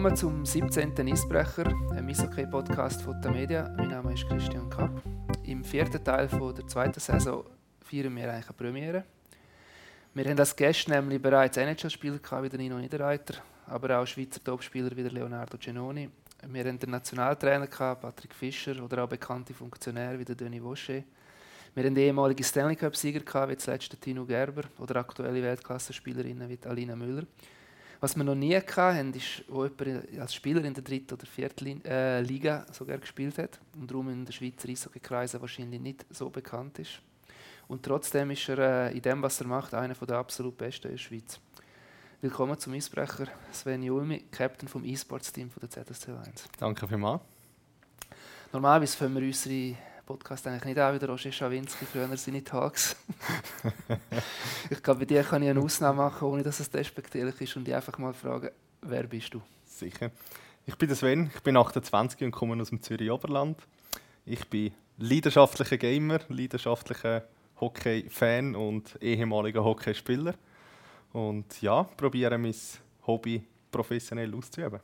Willkommen zum 17. Eisbrecher, einem Eishockey-Podcast von der Media. Mein Name ist Christian Kapp. Im vierten Teil der zweiten Saison feiern wir eigentlich eine Premiere. Wir haben als Gäste nämlich bereits NHL-Spieler wie Nino Niederreiter, aber auch Schweizer Topspieler wie Leonardo Genoni. Wir haben den Nationaltrainer Patrick Fischer oder auch bekannte Funktionäre wie der Denis Vaucher. Wir haben ehemalige Stanley Cup-Sieger wie zuletzt Tino Gerber oder aktuelle Weltklasse-Spielerinnen wie Alina Müller. Was wir noch nie hatten, ist, wo jemand als Spieler in der dritten oder vierten äh, Liga sogar gespielt hat und darum in den Schweizer Eishockey-Kreisen wahrscheinlich nicht so bekannt ist. Und trotzdem ist er äh, in dem, was er macht, einer der absolut Besten in der Schweiz. Willkommen zum Eisbrecher, Sven Julmi, Captain vom E-Sports-Team der ZSC 1. Danke vielmals. Normalerweise fangen wir unsere Podcast eigentlich nicht an wie der Roger Schawinski, früher seine Tags. ich glaube, bei dir kann ich eine Ausnahme machen, ohne dass es despektierlich ist und dich einfach mal fragen, wer bist du? Sicher. Ich bin der Sven, ich bin 28 und komme aus dem Zürich Oberland. Ich bin leidenschaftlicher Gamer, leidenschaftlicher Hockey-Fan und ehemaliger Hockeyspieler. Und ja, probiere mein Hobby professionell auszuüben.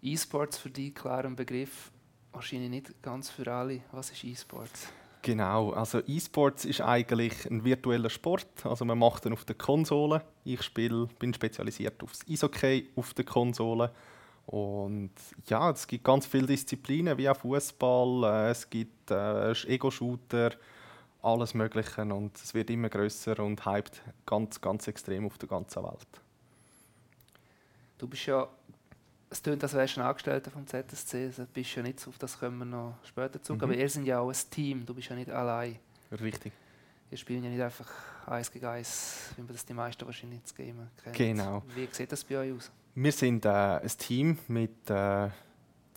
E-Sports für dich klar ein Begriff wahrscheinlich nicht ganz für alle. Was ist E-Sports? Genau, also E-Sports ist eigentlich ein virtueller Sport. Also man macht ihn auf der Konsole. Ich spiel, bin spezialisiert aufs Eishockey auf der Konsole. Und ja, es gibt ganz viele Disziplinen, wie auch Fußball, äh, es gibt äh, Ego-Shooter, alles Mögliche. Und es wird immer größer und hypt ganz, ganz extrem auf der ganzen Welt. Du bist ja es klingt, als wärst du ein Angestellter vom ZSC. Also bist ja nicht, auf das kommen wir noch später zu. Mhm. Aber ihr seid ja auch ein Team, du bist ja nicht allein. Richtig. Wir spielen ja nicht einfach eins gegen eins, wie man das die meisten wahrscheinlich ins Game kennt. Genau. Wie sieht das bei euch aus? Wir sind äh, ein Team mit äh,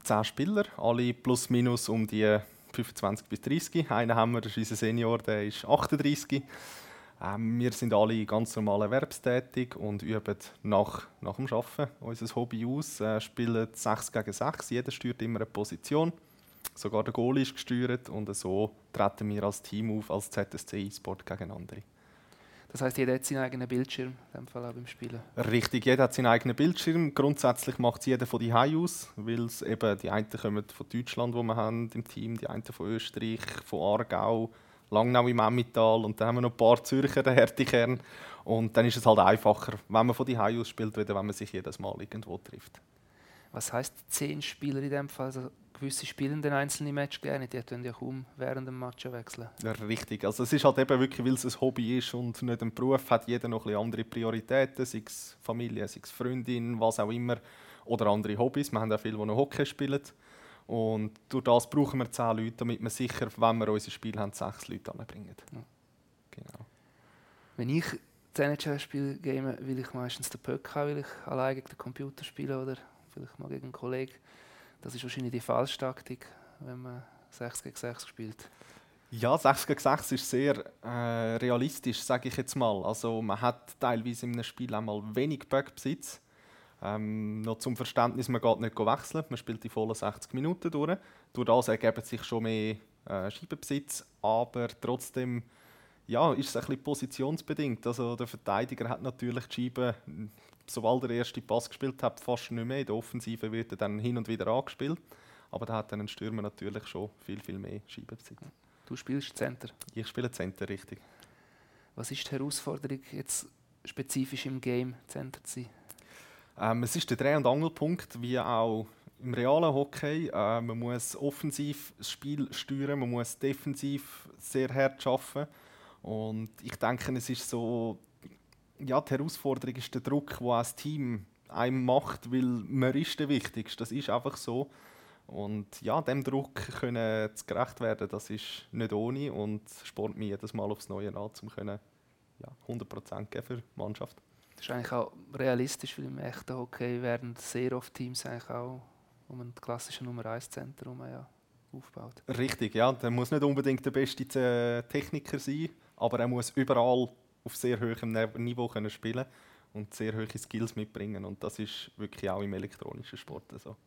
10 Spielern, alle plus minus um die 25 bis 30. Einen haben wir, das ist unser Senior, der ist 38. Ähm, wir sind alle ganz normal erwerbstätig und üben nach, nach dem Arbeiten unser Hobby aus, äh, spielen 6 gegen 6. Jeder steuert immer eine Position. Sogar der Goal ist gesteuert und so treten wir als Team auf, als ZSC E-Sport gegen andere. Das heißt, jeder hat seinen eigenen Bildschirm, in dem Fall auch beim Spielen? Richtig, jeder hat seinen eigenen Bildschirm. Grundsätzlich macht es jeder von die aus, weil es eben die einen kommen von Deutschland, wo wir haben im Team, die einen von Österreich, von Aargau, Langnau im Emmental und dann haben wir noch ein paar Zürcher, den Härtekern. Und dann ist es halt einfacher, wenn man von die aus spielt, als wenn man sich jedes Mal irgendwo trifft. Was heißt zehn Spieler in dem Fall? Also gewisse spielen den einzelnen Match gerne, die können ja kaum während dem Match wechseln. Ja, richtig. Also es ist halt eben wirklich, weil es ein Hobby ist und nicht ein Beruf, hat jeder noch ein andere Prioritäten, sei es Familie, sei es Freundin, was auch immer, oder andere Hobbys. Wir haben auch viele, die noch Hockey spielen. Und durch das brauchen wir zehn Leute, damit wir sicher, wenn wir unser Spiel haben, sechs Leute anbringen. Ja. Genau. Wenn ich das spiel game, will ich meistens den Puck haben, will ich allein gegen den Computer spielen oder vielleicht mal gegen einen Kollegen. Das ist wahrscheinlich die falsche Taktik, wenn man 6 gegen 6 spielt. Ja, 6 gegen 6 ist sehr äh, realistisch, sage ich jetzt mal. Also man hat teilweise in einem Spiel einmal wenig Puckbesitz ähm, noch zum Verständnis, man geht nicht wechseln, man spielt die vollen 60 Minuten durch. Durch das ergeben sich schon mehr äh, Scheibenbesitz, aber trotzdem ja, ist es ein bisschen positionsbedingt. Also der Verteidiger hat natürlich die Scheibe, sobald er den ersten Pass gespielt hat, fast nicht mehr. In der Offensive wird er dann hin und wieder angespielt. Aber da hat dann ein Stürmer natürlich schon viel, viel mehr Scheibenbesitz. Du spielst Center? Ich spiele Center, richtig. Was ist die Herausforderung, jetzt spezifisch im Game Center zu sein? Ähm, es ist der Dreh- und Angelpunkt, wie auch im realen Hockey. Äh, man muss offensiv das Spiel steuern, man muss defensiv sehr hart arbeiten. Und ich denke, es ist so, ja, die Herausforderung ist der Druck, den das Team einem macht, weil man ist der Wichtigste. Das ist einfach so. Und ja, dem Druck können zu gerecht werden, das ist nicht ohne und spornt mich jedes Mal aufs Neue an, um können, ja, 100% geben für die Mannschaft. Das ist eigentlich auch realistisch, weil im echten Hockey werden sehr oft Teams eigentlich auch um ein klassisches Nummer 1 Zentrum ja aufbaut. Richtig, ja. Der muss nicht unbedingt der beste Techniker sein, aber er muss überall auf sehr hohem Niveau können spielen und sehr hohe Skills mitbringen. Und das ist wirklich auch im elektronischen Sport so.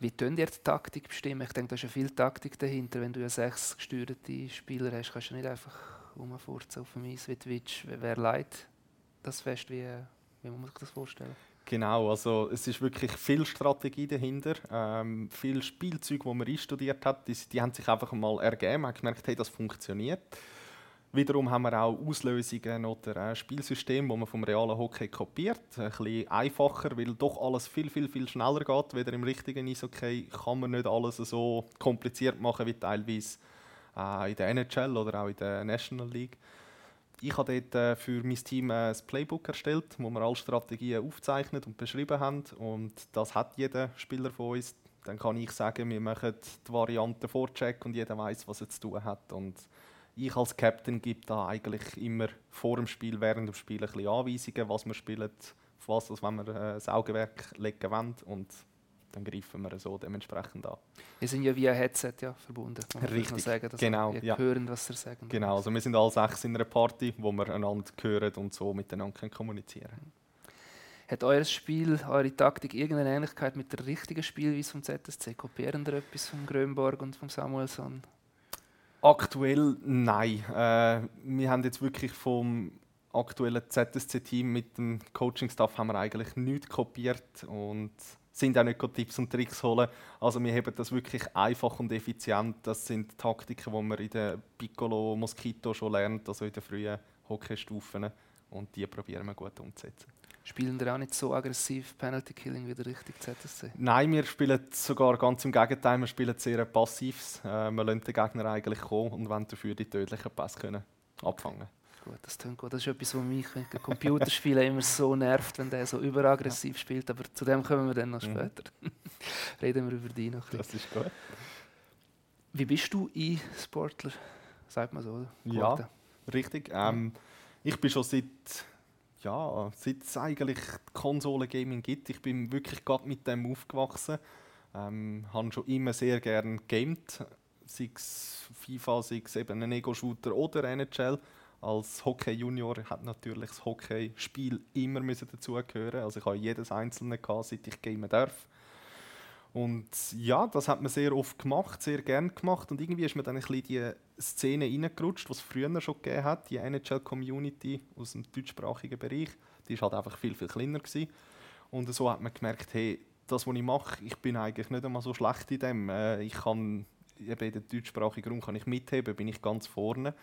Wie tun ihr die Taktik bestimmen? Ich denke, da ist ja viel Taktik dahinter. Wenn du ja sechs gesteuerte Spieler hast, kannst du nicht einfach rumfurzen auf dem Eis wie Twitch. Wer leidet das fest? Wie, wie muss man sich das vorstellen? Genau, also es ist wirklich viel Strategie dahinter, ähm, viel Spielzeug, wo man einstudiert hat, die, die haben sich einfach mal ergeben, hat gemerkt, hey, das funktioniert. Wiederum haben wir auch Auslösungen oder ein Spielsystem, das man vom realen Hockey kopiert. Ein bisschen einfacher, weil doch alles viel, viel, viel schneller geht. Wieder im richtigen Eishockey kann man nicht alles so kompliziert machen wie teilweise äh, in der NHL oder auch in der National League. Ich habe dort äh, für mein Team ein Playbook erstellt, wo wir alle Strategien aufzeichnet und beschrieben haben. Und das hat jeder Spieler von uns. Dann kann ich sagen, wir machen die Variante Vorcheck und jeder weiß, was er zu tun hat. Und ich als Captain gebe da eigentlich immer vor dem Spiel, während dem Spiel ein bisschen Anweisungen, was wir spielen, was, also wenn wir äh, das Augenwerk legen wollen und dann greifen wir so dementsprechend an. Wir sind ja via Headset ja, verbunden. Richtig, sagen, dass genau. Wir ja. hören, was sie sagen. Genau, also wir sind alle sechs in einer Party, wo wir einander hören und so miteinander kommunizieren können. Hat euer Spiel, eure Taktik irgendeine Ähnlichkeit mit der richtigen Spielweise vom ZSC? Kopieren ihr etwas vom Grönborg und vom Samuelson? Aktuell nein. Äh, wir haben jetzt wirklich vom aktuellen ZSC-Team mit dem Coaching-Staff haben wir eigentlich nichts kopiert und sind auch nicht Tipps und Tricks holen. Also wir haben das wirklich einfach und effizient. Das sind Taktiken, die man in der Piccolo Mosquito schon lernt, also in den frühen Hockeystufen. Und die probieren wir gut umzusetzen. Spielen wir auch nicht so aggressiv Penalty Killing wie der richtig ZSC? Nein, wir spielen sogar ganz im Gegenteil. Wir spielen sehr passiv. Äh, wir lassen den Gegner eigentlich kommen und wollen dafür die tödlichen Pässe können abfangen Gut, das klingt gut. Das ist etwas, was mich mit Computerspielen immer so nervt, wenn der so überaggressiv spielt. Aber zu dem kommen wir dann noch mhm. später. Mhm. Reden wir über die noch ein Das ist gut. Wie bist du E-Sportler? Sagt man so, oder? Ja, richtig. Ähm, ich bin schon seit ja, seit es eigentlich Konsolen-Gaming gibt. Ich bin wirklich gerade mit dem aufgewachsen. Ähm, habe schon immer sehr gerne gamed, sei es FIFA, sei es eben ein Ego-Shooter oder NHL. Als Hockey-Junior hat natürlich das Hockey-Spiel immer dazugehören. Also ich habe jedes einzelne gehabt, seit ich gamen darf. Und ja, das hat man sehr oft gemacht, sehr gern gemacht. Und irgendwie ist man dann ein bisschen die Szene reingerutscht, die es früher schon gegeben hat, die NHL-Community aus dem deutschsprachigen Bereich. Die war halt einfach viel, viel kleiner. Gewesen. Und so hat man gemerkt, hey, das, was ich mache, ich bin eigentlich nicht einmal so schlecht in dem. Äh, ich kann, eben in den deutschsprachigen Raum kann ich mitheben, bin ich ganz vorne.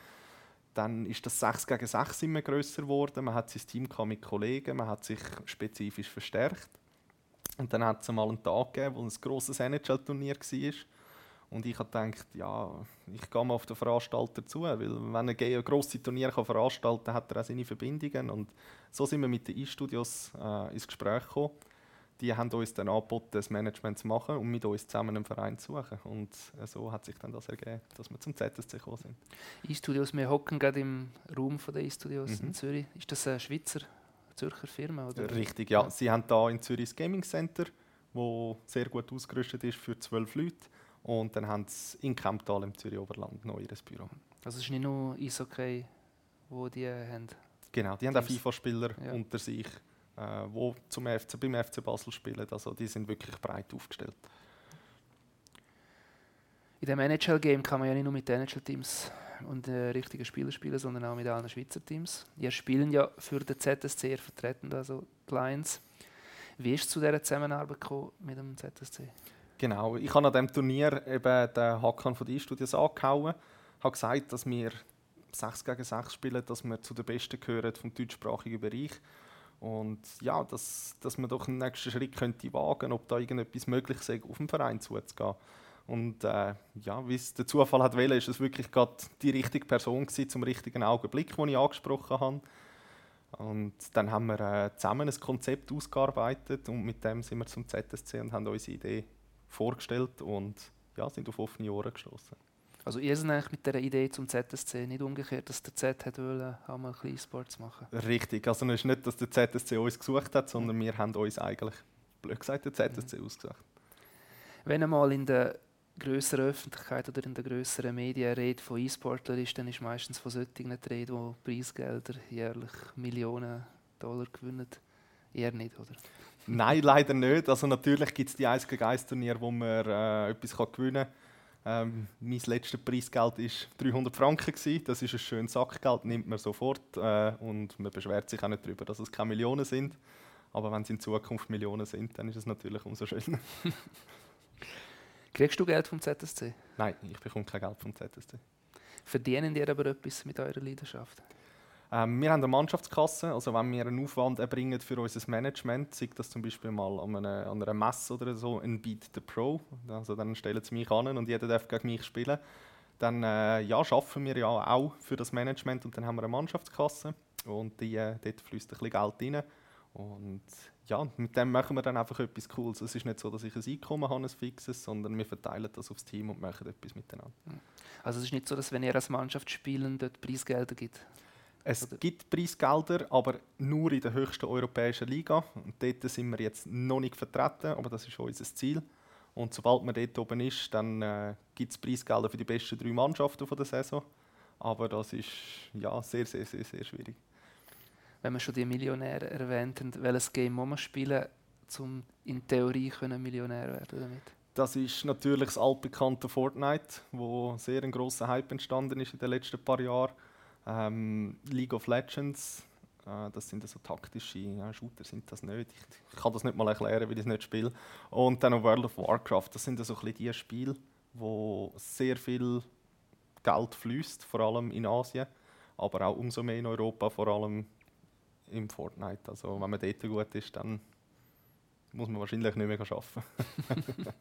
Dann ist das 6 gegen 6 immer grösser geworden. Man hat sein Team mit Kollegen, man hat sich spezifisch verstärkt. Und dann hat es mal einen Tag gegeben, wo ein grosses NHL-Turnier war. Und ich habe gedacht, ja, ich gehe mal auf den Veranstalter zu, weil wenn er ein grosses Turnier kann veranstalten kann, hat er auch seine Verbindungen. Und so sind wir mit den E-Studios äh, ins Gespräch gekommen. Die haben uns dann angeboten, das Management zu machen und mit uns zusammen einen Verein zu suchen. Und äh, so hat sich dann das ergeben, dass wir zum ZSC gekommen sind. E-Studios, wir hocken gerade im Raum der E-Studios mhm. in Zürich. Ist das ein Schweizer Zürcher Firma? Oder? Richtig, ja. Sie haben hier in Zürich das Gaming Center, das sehr gut ausgerüstet ist für zwölf Leute. Und dann haben sie in Kemptal im Zürich Oberland noch ihr Büro. Also es ist nicht nur Eishockey, wo die haben? Genau, die haben auch FIFA-Spieler ja. unter sich, äh, die zum FC, beim FC Basel spielen. Also die sind wirklich breit aufgestellt. In dem NHL-Game kann man ja nicht nur mit den NHL-Teams und äh, richtigen Spielern spielen, sondern auch mit allen Schweizer Teams. Ihr spielen ja für den ZSC, vertreten also die Lions. Wie ist es zu dieser Zusammenarbeit mit dem ZSC? Genau, ich habe an diesem Turnier eben den Hakan von den Studios angehauen, habe gesagt, dass wir 6 gegen 6 spielen, dass wir zu den Besten gehören vom deutschsprachigen Bereich. Und ja, dass, dass man doch einen nächsten Schritt könnte wagen ob da irgendetwas möglich ist, auf den Verein zuzugehen. Und äh, ja, wie es der Zufall hat wählen, ist es wirklich gerade die richtige Person gewesen, zum richtigen Augenblick, den ich angesprochen habe. Und dann haben wir äh, zusammen ein Konzept ausgearbeitet und mit dem sind wir zum ZSC und haben unsere Idee vorgestellt und ja, sind auf offene Ohren gestoßen. Also ihr seid eigentlich mit der Idee zum ZSC nicht umgekehrt, dass der Z hat wollen, auch mal ein bisschen Sports machen. Richtig, also es ist nicht, dass der ZSC uns gesucht hat, sondern wir haben uns eigentlich, blöd gesagt, der ZSC mhm. ausgesucht. Wenn einmal in der größeren Öffentlichkeit oder in der größeren Medien redet von E-Sportler ist, dann ist meistens von solchen die Rede, die Preisgelder jährlich Millionen Dollar gewinnen. Eher nicht, oder? Nein, leider nicht. Also natürlich gibt es die 1 gegen 1 Turnier, wo man äh, etwas kann gewinnen kann. Ähm, mein letztes Preisgeld war 300 Franken. Gewesen. Das ist ein schönes Sackgeld, nimmt man sofort. Äh, und man beschwert sich auch nicht darüber, dass es keine Millionen sind. Aber wenn es in Zukunft Millionen sind, dann ist es natürlich umso schöner. Kriegst du Geld vom ZSC? Nein, ich bekomme kein Geld vom ZSC. Verdienen ihr aber etwas mit eurer Leidenschaft? Ähm, wir haben eine Mannschaftskasse, also wenn wir einen Aufwand erbringen für unser Management, sei das zum Beispiel mal an einer, an einer Messe oder so, ein Beat the Pro, also dann stellen sie mich an und jeder darf gegen mich spielen, dann äh, ja, arbeiten wir ja auch für das Management und dann haben wir eine Mannschaftskasse und die, äh, dort fließt ein bisschen Geld rein und ja, mit dem machen wir dann einfach etwas Cooles. Es ist nicht so, dass ich ein Einkommen habe, ein fixes, sondern wir verteilen das aufs Team und machen etwas miteinander. Also es ist nicht so, dass wenn ihr als Mannschaft spielen, dort Preisgelder gibt? Es gibt Preisgelder, aber nur in der höchsten europäischen Liga. Und dort sind wir jetzt noch nicht vertreten, aber das ist unser Ziel. Und sobald man dort oben ist, dann äh, gibt es Preisgelder für die besten drei Mannschaften von der Saison. Aber das ist ja, sehr, sehr, sehr, sehr schwierig. Wenn wir schon die Millionäre erwähnt haben, welches Game muss man spielen, um in Theorie können Millionär werden damit? Das ist natürlich das altbekannte Fortnite, wo sehr ein großer Hype entstanden ist in den letzten paar Jahren. Ähm, League of Legends, äh, das sind so taktische ja, Shooter, sind das nicht. Ich, ich, kann das nicht mal erklären, weil ich es nicht spiele. Und dann auch World of Warcraft, das sind so ein die Spiele, wo sehr viel Geld fließt, vor allem in Asien, aber auch umso mehr in Europa, vor allem im Fortnite. Also wenn man dort gut ist, dann muss man wahrscheinlich nicht mehr arbeiten.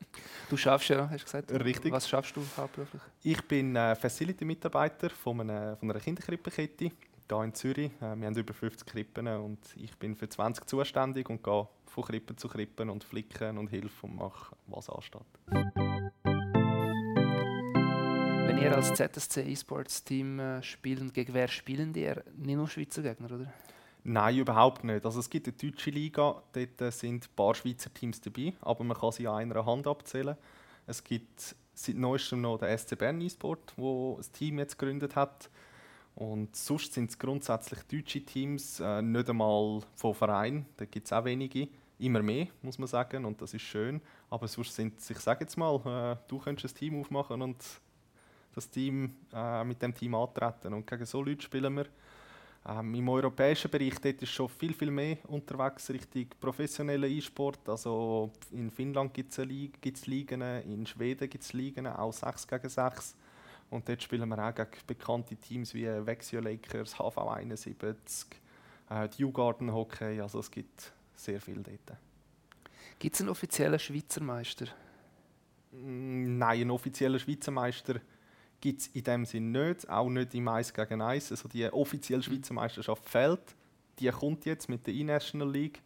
du schaffst ja, hast du gesagt. Richtig. Was schaffst du hauptberuflich? Ich bin äh, Facility-Mitarbeiter von einer, von einer Kinderkrippenkette hier in Zürich. Äh, wir haben über 50 Krippen und ich bin für 20 zuständig und gehe von Krippen zu Krippen und flicken und hilf und mache, was ansteht. Wenn ihr als ZSC E-Sports Team äh, spielt, gegen wer spielen die? Nicht nur Schweizer Gegner, oder? Nein, überhaupt nicht. Also es gibt eine deutsche Liga, dort sind ein paar Schweizer Teams dabei, aber man kann sie an einer Hand abzählen. Es gibt seit neuestem noch den SC Bern E-Sport, wo das Team jetzt gegründet hat. Und sonst sind es grundsätzlich deutsche Teams, äh, nicht einmal von Vereinen. Da gibt es auch wenige. Immer mehr, muss man sagen, und das ist schön. Aber sonst sind es, ich sage jetzt mal, äh, du könntest ein Team aufmachen und das Team äh, mit dem Team antreten. Und gegen so Leute spielen wir. Ähm, Im europäischen Bereich dort ist schon viel, viel mehr unterwegs Richtung professioneller E-Sport. Also in Finnland gibt es Ligen, in Schweden gibt es Ligen, auch 6 gegen 6. Und dort spielen wir auch gegen bekannte Teams wie Vexio Lakers, HV71, äh, die U-Garden Hockey. Also es gibt sehr viel dort. Gibt es einen offiziellen Schweizer Meister? Mm, nein, einen offiziellen Schweizer Meister gibt es in dem Sinne nicht, auch nicht im 1 gegen 1. Also die offizielle Schweizer Meisterschaft fehlt. Die kommt jetzt mit der E-National League,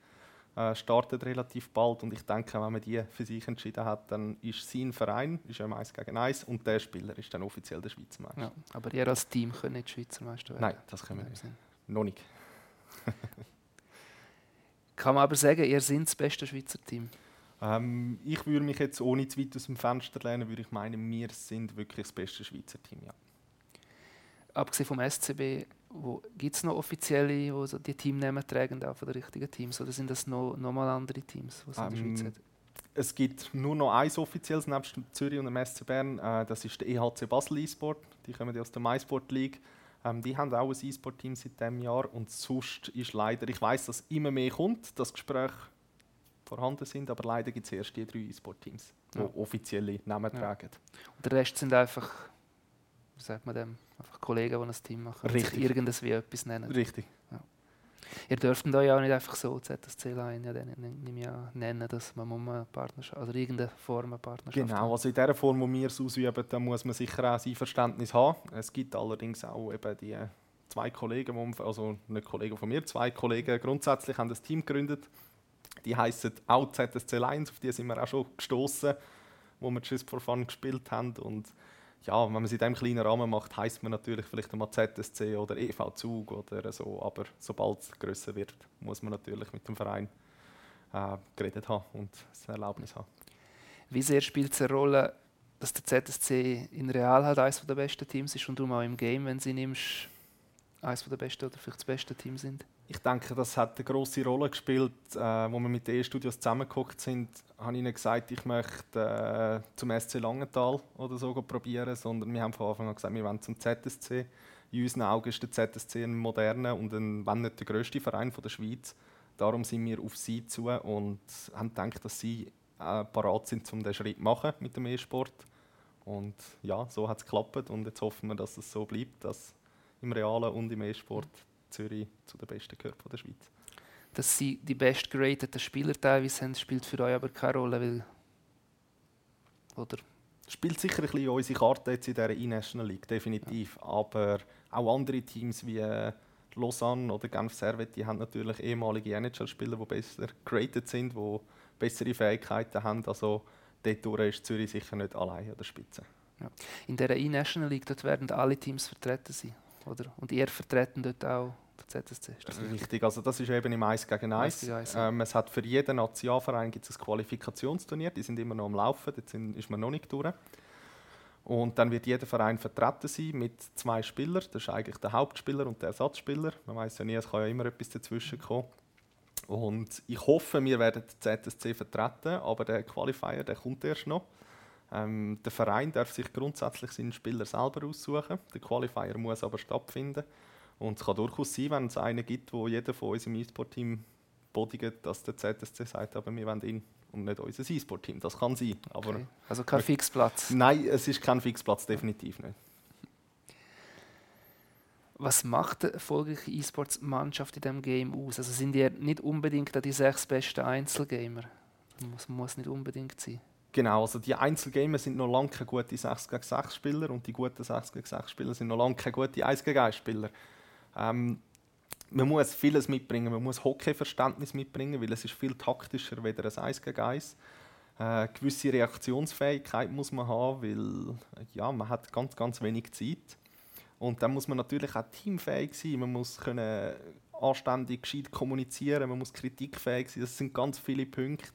äh, startet relativ bald und ich denke, wenn man die für sich entschieden hat, dann ist sein Verein ist ja im 1 gegen 1 und der Spieler ist dann offiziell der Schweizer Meister. Ja, aber ihr als Team könnt nicht Schweizer Meister werden? Nein, das können wir nicht. Noch nicht. Kann man aber sagen, ihr seid das beste Schweizer Team? Ähm, ich würde mich jetzt ohne zu weit aus dem Fenster lehnen, würde ich meinen, wir sind wirklich das beste Schweizer Team, ja. Abgesehen vom SCB, gibt es noch offizielle, die so die Teamnamen tragen, auch von den richtigen Teams? Oder sind das noch, noch mal andere Teams, die es ähm, in der Schweiz ähm, hat? Es gibt nur noch eins offizielles nebst Zürich und dem SC Bern. Äh, das ist der EHC Basel E-Sport. Die kommen aus der MySport League. Ähm, die haben auch ein E-Sport-Team seit diesem Jahr. Und sonst ist leider, ich weiß, dass immer mehr kommt, das Gespräch vorhanden sind, aber leider gibt es erst die drei E-Sport-Teams, die ja. offizielle Namen ja. tragen. Und der Rest sind einfach, wie sagt man dem, einfach Kollegen, die ein Team machen sich irgendwas wie etwas nennen. Richtig. Ja. Ihr dürft euch auch nicht einfach so ZSC-Line ja, nennen, dass man eine Partnerschaft, also irgendeine Form einer Partnerschaft Genau, also in der Form, wo wir es ausüben, da muss man sicher auch ein Verständnis haben. Es gibt allerdings auch eben die zwei Kollegen, also nicht Kollegen von mir, zwei Kollegen grundsätzlich haben das Team gegründet die heißen auch ZSC Lions, auf die sind wir auch schon gestoßen, wo wir Just for Fun gespielt haben. Und ja, wenn man es in diesem kleinen Rahmen macht, heißt man natürlich vielleicht einmal ZSC oder EV Zug oder so. Aber sobald es grösser wird, muss man natürlich mit dem Verein äh, geredet haben und das Erlaubnis haben. Wie sehr spielt es eine Rolle, dass der ZSC in Real halt eines der besten Teams ist und darum auch im Game, wenn sie nimmst, eines der besten oder vielleicht das beste Team sind? Ich denke, das hat eine große Rolle gespielt. Äh, wir mit den E-Studios zusammengeguckt sind, habe ich ihnen gesagt, ich möchte äh, zum SC Langenthal oder so probieren, sondern wir haben von Anfang an gesagt, wir wollen zum ZSC. In unseren Augen ist der ZSC ein moderner und ein, wenn nicht der grösste Verein von der Schweiz. Darum sind wir auf sie zu und haben gedacht, dass sie äh, parat sind, um diesen Schritt zu machen mit dem E-Sport. Und ja, so hat es geklappt und jetzt hoffen wir, dass es so bleibt, dass im Realen und im E-Sport Zürich zu den Besten gehört von der Schweiz. Dass sie die bestgerateten Spieler teilweise sind, spielt für euch aber keine Rolle, weil oder? Spielt sicher ein bisschen unsere Karte jetzt in dieser E-National League, definitiv. Ja. Aber auch andere Teams wie äh, Lausanne oder Genf Servet, die haben natürlich ehemalige NHL-Spieler, die besser geratet sind, die bessere Fähigkeiten haben. Also dort ist Zürich sicher nicht allein an der Spitze. Ja. In der E-National League dort werden alle Teams vertreten sein, oder? Und ihr vertreten dort auch ZSC. Ist Richtig, also das ist eben im 1 gegen 1. Ähm, es hat für jeden Nationalverein gibt es ein Qualifikationsturnier, die sind immer noch am Laufen, dort sind, ist man noch nicht durch. Und dann wird jeder Verein vertreten sein mit zwei Spielern. Das ist eigentlich der Hauptspieler und der Ersatzspieler. Man weiß ja nie, es kann ja immer etwas dazwischen kommen. Und ich hoffe, wir werden den ZSC vertreten, aber der Qualifier der kommt erst noch. Ähm, der Verein darf sich grundsätzlich seinen Spieler selber aussuchen. Der Qualifier muss aber stattfinden. Und es kann durchaus sein, wenn es einen gibt, wo jeder von uns im E-Sport-Team bodigt, dass der ZSC sagt, aber wir wollen ihn und nicht unser E-Sport-Team. Das kann sein. Aber okay. Also kein Fixplatz? Nein, es ist kein Fixplatz, definitiv nicht. Was macht eine erfolgreiche E-Sports-Mannschaft in diesem Game aus? Also sind die nicht unbedingt die sechs besten Einzelgamer? Das muss, nicht unbedingt sein. Genau, also die Einzelgamer sind noch lange keine gute 6 gegen 6 Spieler und die guten 6 gegen 6 Spieler sind noch lange keine guten 1 gegen 1 Spieler. Ähm, man muss vieles mitbringen. Man muss Hockeyverständnis mitbringen, weil es ist viel taktischer als ein 1 gegen 1. Äh, gewisse Reaktionsfähigkeit muss man haben, weil ja, man hat ganz, ganz wenig Zeit. Und dann muss man natürlich auch teamfähig sein. Man muss können anständig, gescheit kommunizieren. Man muss kritikfähig sein. Das sind ganz viele Punkte.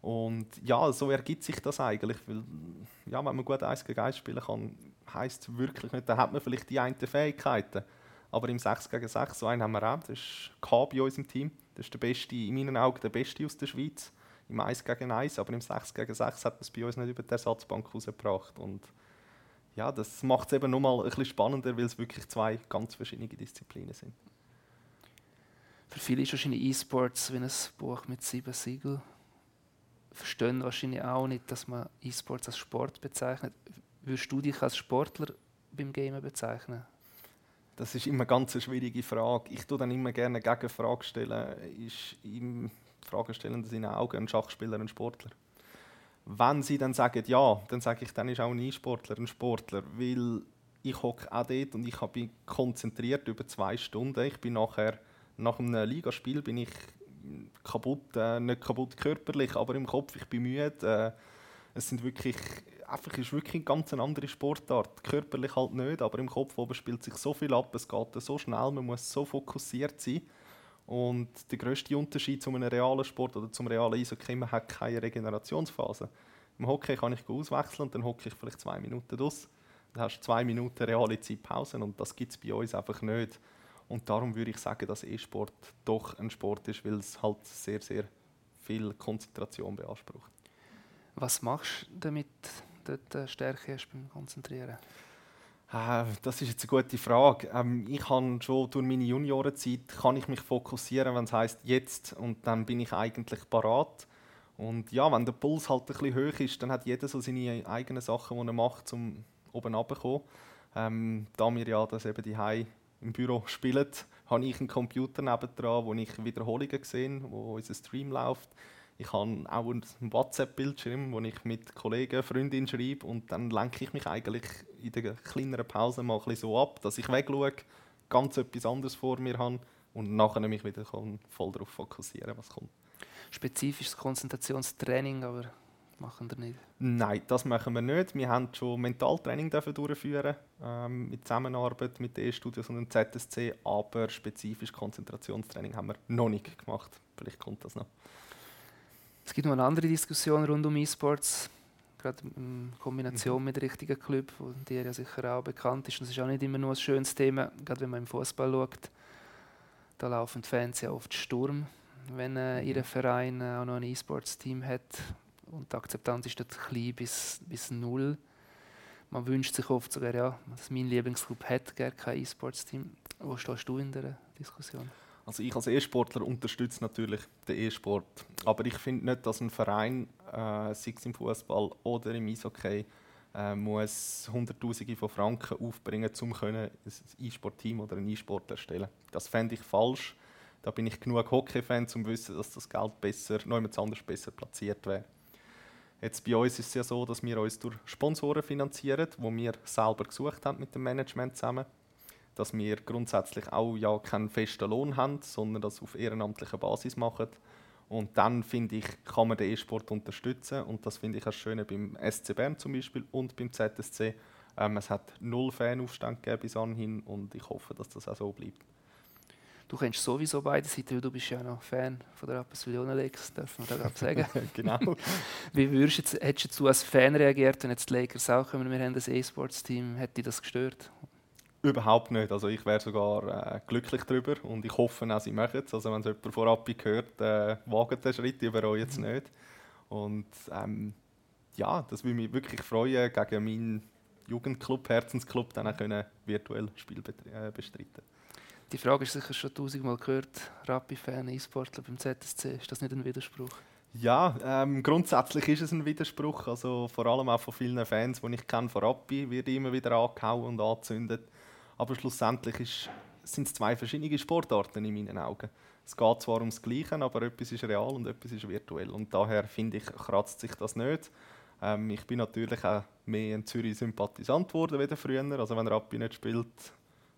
Und ja, so ergibt sich das eigentlich. Weil, ja, wenn man gut 1 gegen 1 spielen kann, heisst es wirklich nicht, dann hat man vielleicht die einen Fähigkeiten. Aber im 6 gegen 6, so einen haben wir auch. Das ist K bei uns im Team. Das ist der beste, in meinen Augen der beste aus der Schweiz. Im 1 gegen 1, aber im 6 gegen 6 hat man es bei uns nicht über die Ersatzbank rausgebracht. Und ja, das macht es eben nochmal ein bisschen spannender, weil es wirklich zwei ganz verschiedene Disziplinen sind. Für viele ist wahrscheinlich E-Sports wie ein Buch mit sieben Siegeln. Verstehen wahrscheinlich auch nicht, dass man E-Sports als Sport bezeichnet. Würdest du dich als Sportler beim Gamen bezeichnen? Das ist immer eine ganz schwierige Frage. Ich tue dann immer gerne eine Gegenfrage stellen. Ist im Fragen in Augen ein Schachspieler ein Sportler? Wenn sie dann sagen ja, dann sage ich, dann ist auch ein E-Sportler ein Sportler, weil ich hocke auch dort und ich bin konzentriert über zwei Stunden. Ich bin nachher nach einem Ligaspiel bin ich kaputt, äh, nicht kaputt körperlich, aber im Kopf. Ich bin müde. Äh, es sind wirklich einfach ist wirklich eine ganz andere Sportart. Körperlich halt nicht, aber im Kopf oben spielt sich so viel ab, es geht so schnell, man muss so fokussiert sein. Und der grösste Unterschied zu einem realen Sport oder zum realen Eishockey, man hat keine Regenerationsphase. Im Hockey kann ich auswechseln und dann hocke ich vielleicht zwei Minuten aus. Dann hast du zwei Minuten reale Zeitpause und das gibt es bei uns einfach nicht. Und darum würde ich sagen, dass E-Sport doch ein Sport ist, weil es halt sehr, sehr viel Konzentration beansprucht. Was machst du damit, dort äh, Stärke hast beim Konzentrieren? Äh, das ist jetzt eine gute Frage. Ähm, ich kann schon durch meine Juniorenzeit kann ich mich fokussieren, wenn es heißt jetzt und dann bin ich eigentlich parat. Und ja, wenn der Puls halt ein bisschen hoch ist, dann hat jeder so seine eigenen Sachen, die er macht, um oben runterzukommen. Ähm, da wir ja das eben die im Büro spielen, habe ich einen Computer nebendran, wo ich Wiederholungen sehe, wo unser Stream läuft. Ich habe auch einen WhatsApp-Bildschirm, wo ich mit Kollegen, Freundinnen schreibe und dann lenke ich mich eigentlich in der kleineren Pause mal ein so ab, dass ich wegschaue, ganz etwas anderes vor mir habe und nachher mich wieder voll darauf fokussieren, was kommt. Spezifisches Konzentrationstraining, aber machen wir nicht? Nein, das machen wir nicht. Wir haben schon Mentaltraining durchführen ähm, mit Zusammenarbeit mit den E-Studios und dem ZSC, aber spezifisch Konzentrationstraining haben wir noch nicht gemacht. Vielleicht kommt das noch. Es gibt noch eine andere Diskussion rund um E-Sports, gerade in Kombination mhm. mit richtigen Club, wo dir ja sicher auch bekannt ist. Und es ist auch nicht immer nur ein schönes Thema, gerade wenn man im Fußball schaut. Da laufen die Fans ja oft Sturm, wenn äh, mhm. ihr Verein äh, auch noch ein E-Sports-Team hat. Und die Akzeptanz ist dort klein bis, bis null. Man wünscht sich oft sogar, ja, dass mein Lieblingsclub hat gar kein E-Sports-Team. Wo stehst du in der Diskussion? Also ich als E-Sportler unterstütze natürlich den E-Sport, aber ich finde nicht, dass ein Verein, äh, sei es im Fußball oder im Eishockey, äh, muss Hunderttausende von Franken aufbringen, um ein E-Sport-Team oder einen E-Sport erstellen. Das fände ich falsch. Da bin ich genug Hockey-Fan, um zu wissen, dass das Geld besser, jemand anders besser platziert wäre. Jetzt bei uns ist es ja so, dass wir uns durch Sponsoren finanzieren, wo wir selber gesucht haben mit dem Management zusammen dass wir grundsätzlich auch ja keinen festen Lohn haben, sondern das auf ehrenamtlicher Basis machen. Und dann finde ich, kann man den E-Sport unterstützen und das finde ich das Schöne beim SC Bern zum Beispiel und beim ZSC. Ähm, es hat null Fanaufstand gegeben bis anhin und ich hoffe, dass das auch so bleibt. Du kennst sowieso beide Seiten, weil du bist ja noch Fan von der Rapperswil Lakers, darf man da gerade sagen. genau. Wie würdest jetzt, hättest du als Fan reagiert, wenn jetzt die Lakers auch kommen, wir haben das E-Sports-Team, hätte dich das gestört? Überhaupt nicht. Also ich wäre sogar äh, glücklich darüber und ich hoffe auch, sie machen es. Also wenn es jemand vorab hört, äh, wagt den Schritt, ich bereue jetzt nicht. Und ähm, ja, das würde mich wirklich freuen, gegen meinen Jugendclub, Herzensclub, dann auch können virtuell Spiel äh, bestreiten Die Frage ist sicher schon tausendmal gehört, Rappi-Fan, E-Sportler beim ZSC, ist das nicht ein Widerspruch? Ja, ähm, grundsätzlich ist es ein Widerspruch. Also vor allem auch von vielen Fans, die ich kenne von Rappi, wird immer wieder angehauen und angezündet. Aber schlussendlich sind es zwei verschiedene Sportarten in meinen Augen. Es geht zwar ums Gleiche, aber etwas ist real und etwas ist virtuell. Und daher finde ich, kratzt sich das nicht. Ähm, ich bin natürlich auch mehr ein Zürich-Sympathisant geworden wie früher. Also wenn Rappi nicht spielt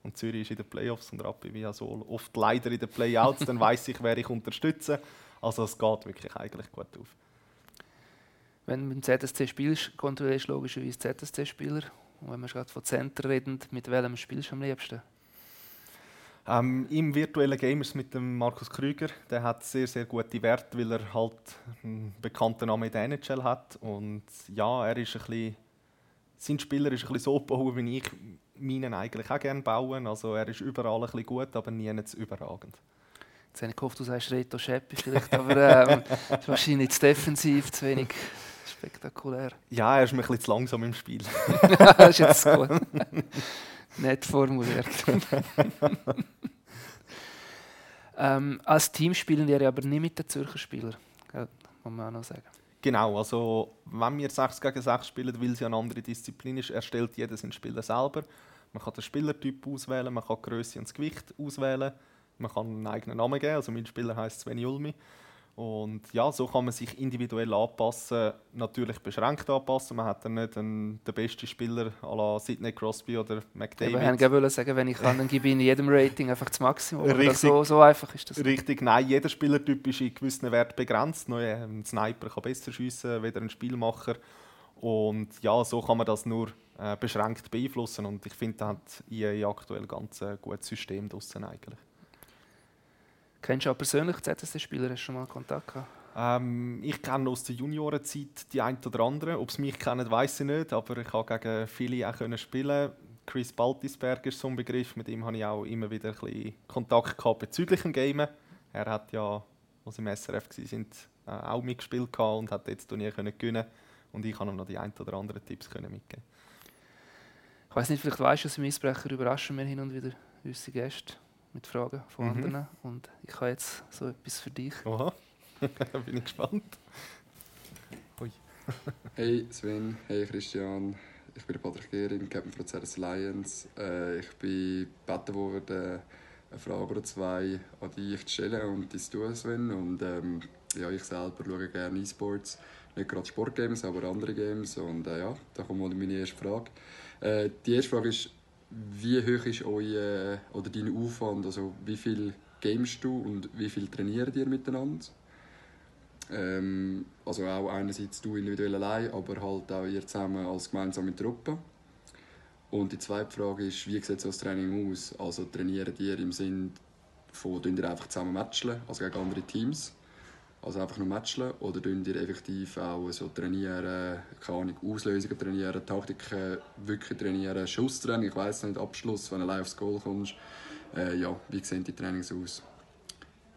und Zürich ist in den Playoffs und Rappi wie so oft leider in den Playouts, dann weiß ich, wer ich unterstütze. Also es geht wirklich eigentlich gut auf. Wenn du mit dem ZSC spielst, kontrollierst du logischerweise ZSC-Spieler und wenn wir gerade von Center reden, mit welchem spielst du am liebsten? Ähm, Im virtuellen Gamers mit dem Markus Krüger, der hat sehr, sehr gute Werte, weil er halt einen bekannten Namen in der NHL hat. Und ja, er ist ein bisschen, sein Spieler ist ein bisschen so gebaut, wie ich meinen eigentlich auch gerne bauen. Also er ist überall ein bisschen gut, aber nie nicht überragend. Jetzt habe ich gehofft, du sagst Reto Scheppi vielleicht, aber ähm, ist wahrscheinlich zu defensiv, zu wenig spektakulär. Ja, er ist mir ein bisschen zu langsam im Spiel. das ist jetzt gut. Nett formuliert. ähm, als Team spielen wir aber nicht mit den Zürcher Spielern. Das muss man auch noch sagen. Genau, also wenn wir 6 gegen 6 spielen, weil es ja eine andere Disziplin ist, erstellt jeder seinen Spieler selber. Man kann den Spielertyp auswählen, man kann die Größe und das Gewicht auswählen, man kann einen eigenen Namen geben, also mein Spieler heißt Sven Ulmi. Und ja, so kann man sich individuell anpassen, natürlich beschränkt anpassen. Man hat dann nicht einen, den besten Spieler à la Sidney Crosby oder McDavid. Ich wollte sagen, wenn ich kann, dann gebe ich in jedem Rating einfach das Maximum. Richtig, so, so einfach ist das. Richtig, nein, jeder Spielertyp ist in gewissen Wert begrenzt. Ein Sniper kann besser schiessen, als ein Spielmacher. Und ja, so kann man das nur äh, beschränkt beeinflussen. Und ich finde, da hat EA aktuell ein ganz äh, gutes System draussen eigentlich. Kennst du auch persönlich ZSC-Spieler? Hast du schon mal Kontakt gehabt? Ähm, ich kenne aus der Juniorenzeit die ein oder andere. Ob sie mich kennen, weiß ich nicht, aber ich habe gegen viele auch können spielen. Chris Baltisberg ist so ein Begriff, mit ihm habe ich auch immer wieder ein bisschen Kontakt gehabt bezüglich dem Game. Er hat ja, als im SRF waren, äh, auch mitgespielt und hat jetzt Turnier können gewinnen und ich kann ihm noch die ein oder anderen Tipps mitgeben. Ich weiß nicht, vielleicht weißt du, dass im Eisbrecher überraschen wir hin und wieder unsere Gäste mit Fragen von mhm. anderen. Und ich habe jetzt so etwas für dich. Oha, bin ich gespannt. Ui. hey Sven, hey Christian. Ich bin Patrick Gehring, Captain von CRS Lions. Äh, ich bin gebeten worden, eine Frage oder zwei an dich zu stellen und das tun, Sven. Und ähm, ja, ich selber schaue gerne E-Sports. Nicht gerade Sportgames, aber andere Games. Und äh, ja, da kommt mal meine erste Frage. Äh, die erste Frage ist, wie hoch ist euer oder dein Aufwand? Also wie viel gamest du und wie viel trainiert ihr miteinander? Ähm, also auch einerseits du individuell allein, aber halt auch ihr zusammen als gemeinsame Truppe. Und die zweite Frage ist, wie sieht so das Training aus? Also trainiert ihr im Sinn von, ihr einfach zusammen matchen, also gegen andere Teams? Also einfach nur matchen oder tun ihr effektiv auch so trainieren, keine Ahnung, Auslösungen trainieren, Taktiken wirklich trainieren, Schusstraining, ich weiß nicht, Abschluss, wenn du live aufs Goal kommst. Äh, ja, wie sehen die Trainings aus?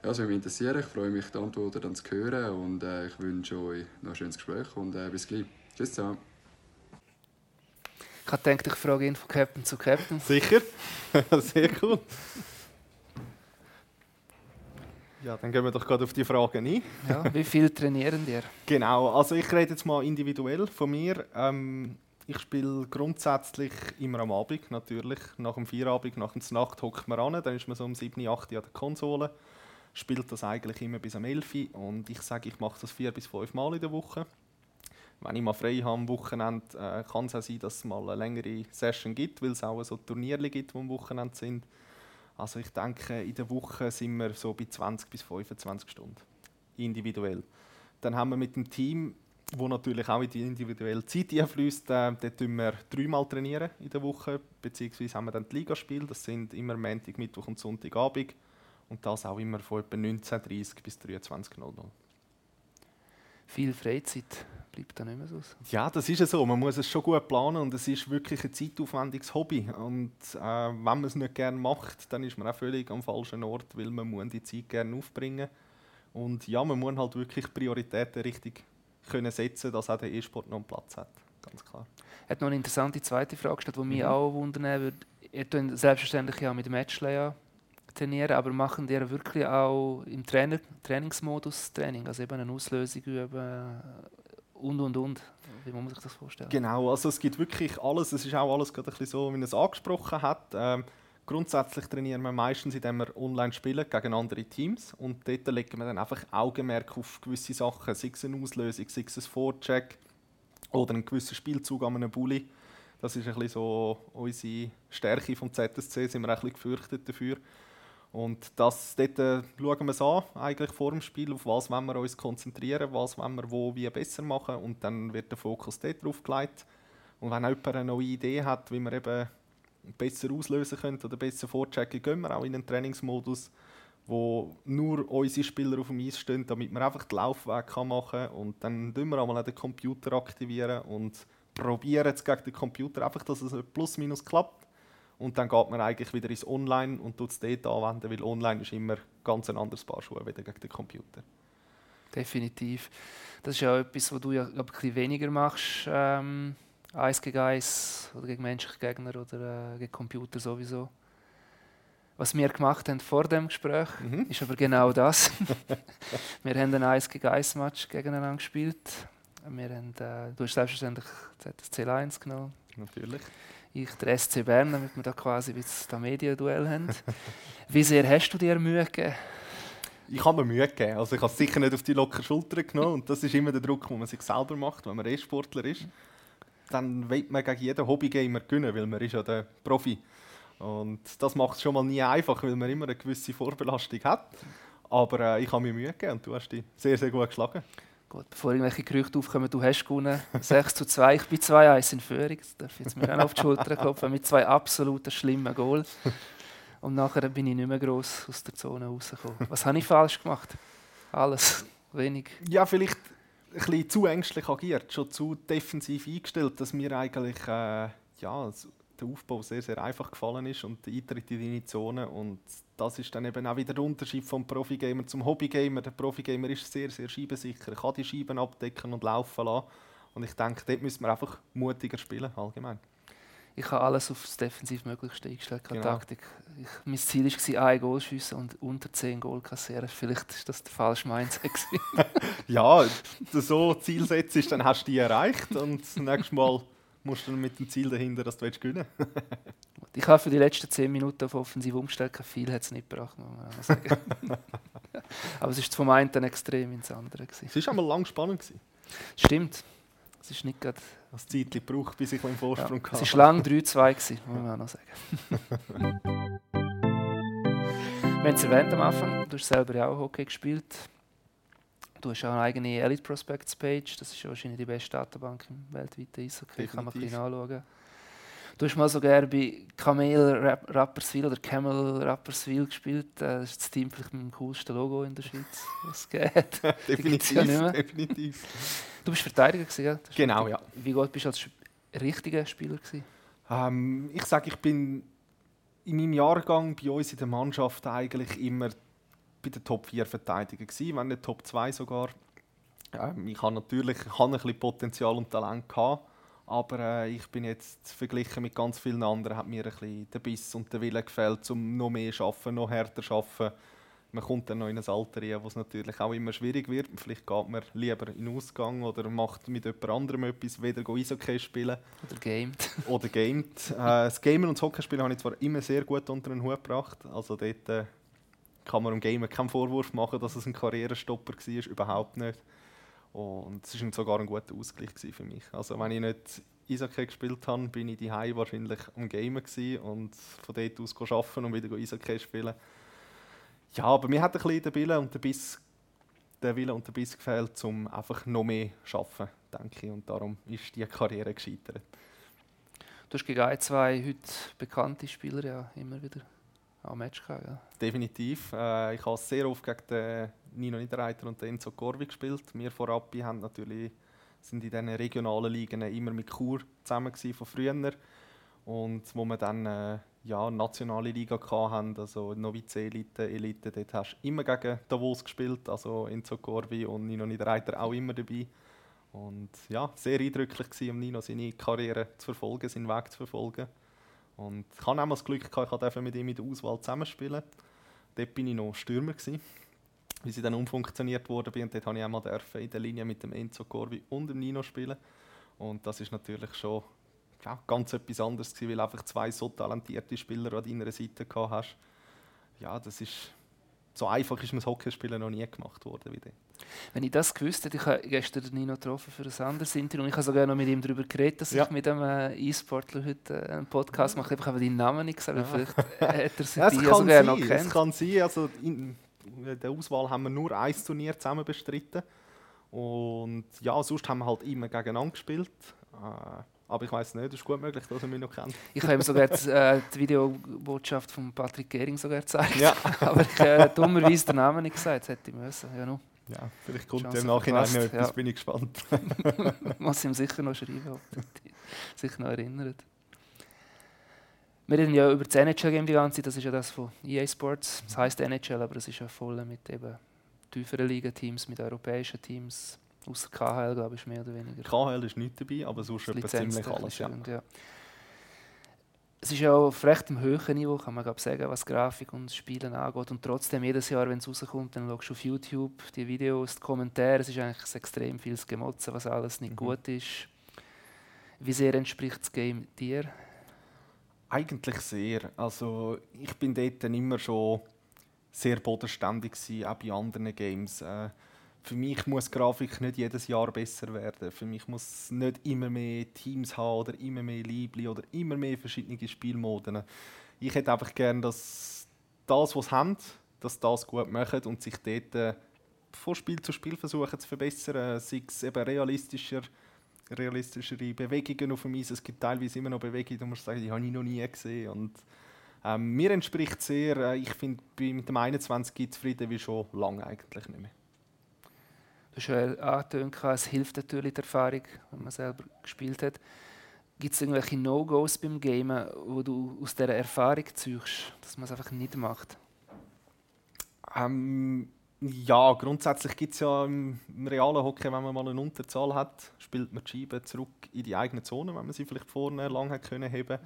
Ja, das würde mich interessieren. Ich freue mich, die Antworten dann zu hören und äh, ich wünsche euch noch ein schönes Gespräch und äh, bis gleich. Tschüss zusammen. Ich habe gedacht, ich frage ihn von Captain zu Captain. Sicher? Sehr cool. Ja, dann gehen wir doch gerade auf die Fragen ein. Ja, wie viel trainieren dir? Genau, also ich rede jetzt mal individuell von mir. Ähm, ich spiele grundsätzlich immer am Abend, natürlich. Nach dem Feierabend, nach der Nacht hockt man an, dann ist man so um 7, 8 Uhr an der Konsole. Spielt das eigentlich immer bis am 11 Uhr und ich sage, ich mache das vier bis fünf Mal in der Woche. Wenn ich mal frei habe am Wochenende, äh, kann es auch sein, dass es mal eine längere Session gibt, weil es auch so Turniere gibt, die am Wochenende sind. Also ich denke, in der Woche sind wir so bei 20 bis 25 Stunden. Individuell. Dann haben wir mit dem Team, wo natürlich auch in die individuelle Zeit einfließt, äh, dort trainieren wir dreimal trainieren in der Woche, beziehungsweise haben wir dann die Ligaspiele, das sind immer Montag, Mittwoch und Sonntagabend und das auch immer von etwa 19.30 bis 23.00. Viel Freizeit bleibt da nicht mehr so. Ja, das ist ja so. Man muss es schon gut planen und es ist wirklich ein zeitaufwendiges Hobby. Und äh, wenn man es nicht gerne macht, dann ist man auch völlig am falschen Ort, weil man muss die Zeit gerne aufbringen Und ja, man muss halt wirklich Prioritäten richtig können setzen, dass auch der E-Sport noch einen Platz hat. Ganz klar. Hat noch eine interessante zweite Frage gestellt, die mich mhm. auch wundern würde. Ihr tut selbstverständlich ja mit Matchlay trainieren, aber machen die wirklich auch im Trainer Trainingsmodus Training, also eben eine Auslösung üben und und und. Wie muss man sich das vorstellen? Genau, also es gibt wirklich alles. Es ist auch alles gerade ein bisschen so, wie er es angesprochen hat. Ähm, grundsätzlich trainieren wir meistens, indem wir online spielen gegen andere Teams und dort legen wir dann einfach Augenmerk auf gewisse Sachen, sei es eine Auslösung, sei es ein Vorcheck oder einen gewissen Spielzug an einem Bully. Das ist ein bisschen so unsere Stärke vom ZSC, sind wir ein bisschen gefürchtet dafür. Und das, dort äh, schauen wir es an, eigentlich vor dem Spiel, auf was wollen wir uns konzentrieren, was wollen wir wo wie besser machen. Und dann wird der Fokus dort drauf gelegt. Und wenn jemand eine neue Idee hat, wie wir eben besser auslösen können oder besser vorchecken, gehen wir auch in einen Trainingsmodus, wo nur unsere Spieler auf dem Eis stehen, damit man einfach den Laufweg machen kann. Und dann tun wir einmal den Computer aktivieren und probieren es gegen den Computer einfach, dass es plus minus klappt und dann geht man eigentlich wieder ins Online und tut es dort anwenden, weil Online ist immer ganz ein anderes Paar Schuhe wieder gegen den Computer. Definitiv. Das ist ja etwas, was du ja glaub, ein bisschen weniger machst, ähm, Eis gegen Eis oder gegen menschliche Gegner oder äh, gegen Computer sowieso. Was wir gemacht haben vor dem Gespräch, mhm. ist aber genau das. wir haben ein Eis gegen Eis Match gegeneinander gespielt. Wir haben, äh, du hast selbstverständlich ZSC 1 genommen. Natürlich ich der SC Bern, damit wir da quasi ein Medienduell haben. Wie sehr hast du dir Mühe gegeben? Ich habe mir Mühe gegeben. Also ich habe es sicher nicht auf die lockere Schulter genommen. Und das ist immer der Druck, den man sich selber macht, wenn man E-Sportler ist. Dann will man gegen jeden Hobbygamer gewinnen, weil man ist ja der Profi. Und das macht es schon mal nie einfach, weil man immer eine gewisse Vorbelastung hat. Aber äh, ich habe mir Mühe gegeben und du hast dich sehr, sehr gut geschlagen. Gut, bevor irgendwelche Gerüchte aufkommen, du hast gewonnen. 6 zu 2, ich bin 2-1 in Führung. Das darf ich jetzt mir auch auf die Schulter klopfen mit zwei absoluten schlimmen Goals. Und nachher bin ich nicht mehr gross aus der Zone rausgekommen. Was habe ich falsch gemacht? Alles. Wenig. Ja, vielleicht ein bisschen zu ängstlich agiert, schon zu defensiv eingestellt, dass mir eigentlich äh, ja, der Aufbau sehr, sehr einfach gefallen ist und der Eintritt in die Zone. Und das ist dann eben auch wieder der Unterschied vom Profigamer zum Hobbygamer. Der Profigamer ist sehr, sehr scheibensicher. Er kann die Scheiben abdecken und laufen lassen. Und ich denke, dort müssen wir einfach mutiger spielen, allgemein. Ich habe alles auf das defensiv Möglichste eingestellt, keine genau. Taktik. Ich, mein Ziel war, ein Goal schiessen und unter 10 Goal kassieren. Vielleicht ist das der falsche Mindset. ja, so Ziel setzt, dann hast du die erreicht und das nächste Mal musst du mit dem Ziel dahinter, dass du gewinnen willst. ich habe für die letzten 10 Minuten auf offensiv umgestellt, viel hat es nicht gebracht, muss man sagen. Aber es ist vom einen extrem ins andere. Es war einmal lang spannend. Gewesen. Stimmt. Es ist nicht gerade... Das Zeit gebraucht, bis ich einen Vorsprung ja, hatte. Es war lang 3-2, muss man auch noch sagen. Wir haben es erwähnt am Anfang, du hast selber ja auch Hockey gespielt. Du hast auch eine eigene Elite Prospects Page. Das ist wahrscheinlich die beste Datenbank im weltweiten Eishockey. Kann man ein bisschen anschauen. Du hast mal sogar bei Camel Rapperswil oder Camel Rapperswil gespielt. Das ist das Team vielleicht mit dem coolsten Logo in der Schweiz, was es geht. definitiv, ja definitiv. Du bist Verteidiger, gewesen? Genau, ja. Wie gut bist du als richtiger Spieler? Ähm, ich sage, ich bin in meinem Jahrgang bei uns in der Mannschaft eigentlich immer bei den Top 4 Verteidigern gewesen, wenn nicht Top 2 sogar. Ähm, ich habe natürlich ich habe ein bisschen Potenzial und Talent gehabt, aber äh, ich bin jetzt verglichen mit ganz vielen anderen hat mir ein bisschen der Biss und der Wille gefällt, um noch mehr zu arbeiten, noch härter zu arbeiten. man kommt dann noch in ein Alter rein, wo es natürlich auch immer schwierig wird. Vielleicht geht man lieber in den Ausgang oder macht mit jemand anderem etwas, weder Eishockey spielen. Oder gamet. oder gamet. Äh, das Gamen und das Hockeyspielen habe ich zwar immer sehr gut unter den Hut gebracht. Also dort äh, kann man dem Gamen keinen Vorwurf machen, dass es ein Karrierestopper war, überhaupt nicht. Und es war sogar ein guter Ausgleich für mich. Also wenn ich nicht Eishockey gespielt habe, bin ich die wahrscheinlich am Gamen und von dort aus arbeiten und wieder Eishockey spielen. Ja, aber mir hat ein bisschen der Wille und der Biss, der Wille und der Biss gefehlt, um einfach noch mehr zu arbeiten, denke ich. Und darum ist die Karriere gescheitert. Du hast gegen ein, zwei heute bekannte Spieler ja immer wieder am Match gehabt, ja. Definitiv. Äh, ich habe sehr oft gegen den Nino Niederreiter und den Enzo Corvi gespielt. Wir vor Appi haben natürlich, sind in diesen regionalen Ligen immer mit Chur zusammen von früher. Und wo wir dann äh, ja, nationale Liga hatten, also Novice Elite, Elite, dort hast du immer gegen Davos gespielt, also Enzo Corvi und Nino Niederreiter auch immer dabei. Und ja, sehr eindrücklich war, um Nino seine Karriere zu verfolgen, seinen Weg zu verfolgen. Und ich hatte auch das Glück, gehabt, ich durfte mit ihm in der Auswahl zusammenspielen. Dort war ich noch Stürmer. Gewesen, wie sie dann umfunktioniert wurde. Und dort durfte ich auch in der Linie mit dem Enzo Corvi und dem Nino spielen. Und das ist natürlich schon ja, ganz etwas anderes gewesen, weil einfach zwei so talentierte Spieler an deiner Seite gehabt hast. Ja, das ist so einfach ist mir das Hockeyspielen noch nie gemacht worden wie Wenn ich das gewusst hätte, ich habe gestern Nino getroffen für ein anderes Interview und ich habe sogar noch mit ihm darüber geredet, dass ja. ich mit einem äh, E-Sportler heute äh, einen Podcast mache. Ich habe deinen Namen nicht gesagt, ja. vielleicht hätte er sich ja, die sogar noch kennt. Es kann sein, also in der Auswahl haben wir nur ein Turnier zusammen bestritten und ja, sonst haben wir halt immer gegeneinander gespielt. Äh, aber ich weiß nicht, es ist gut möglich, dass er mich noch kennt. Ich habe ihm sogar die, äh, die Videobotschaft von Patrick Gehring sogar gezeigt. Ja. Aber ich habe äh, dummerweise den Namen nicht gesagt, das hätte ich müssen. Ja, no. Ja vielleicht kommt er im Nachhinein noch etwas, ja. bin ich gespannt. Muss ihm sicher noch schreiben, ob er sich noch erinnert. Wir reden ja über das NHL-Game die ganze Zeit, das ist ja das von EA Sports. Das heisst NHL, aber es ist ja voll mit eben tieferen Liga-Teams, mit europäischen Teams Außer KHL, glaube ich, mehr oder weniger. KHL ist nicht dabei, aber sonst etwa ziemlich alles. Ja. ja. Es ist ja auf recht höheren Niveau, kann man glaub, sagen, was Grafik und Spielen angeht. Und trotzdem, jedes Jahr, wenn es rauskommt, dann schaust du auf YouTube die Videos, die Kommentare. Es ist eigentlich extrem viel Gemotzen, was alles nicht mhm. gut ist. Wie sehr entspricht das Game dir? Eigentlich sehr. Also ich bin dort immer schon sehr bodenständig gewesen, auch bei anderen Games. Äh, für mich muss Grafik nicht jedes Jahr besser werden. Für mich muss nicht immer mehr Teams haben oder immer mehr Liebli oder immer mehr verschiedene Spielmoden. Ich hätte einfach gerne, dass das, was sie haben, dass das gut machen und sich dort äh, von Spiel zu Spiel versuchen zu verbessern. Sei es eben realistischer, realistischere Bewegungen auf dem Eis. Es gibt teilweise immer noch Bewegungen, die man sagen, die habe ich noch nie gesehen. Und, ähm, mir entspricht sehr, äh, ich finde, mit dem 21 zufrieden wie schon lange eigentlich nicht mehr. Hast ja angetönt, es hilft natürlich die Erfahrung, wenn man selber gespielt hat. Gibt es irgendwelche No-Gos beim Gamen, wo du aus dieser Erfahrung ziehst, dass man es einfach nicht macht? Ähm, ja, grundsätzlich gibt es ja im, im, realen Hockey, wenn man mal eine Unterzahl hat, spielt man die Scheibe zurück in die eigene Zone, wenn man sie vielleicht vorne lang hat können heben.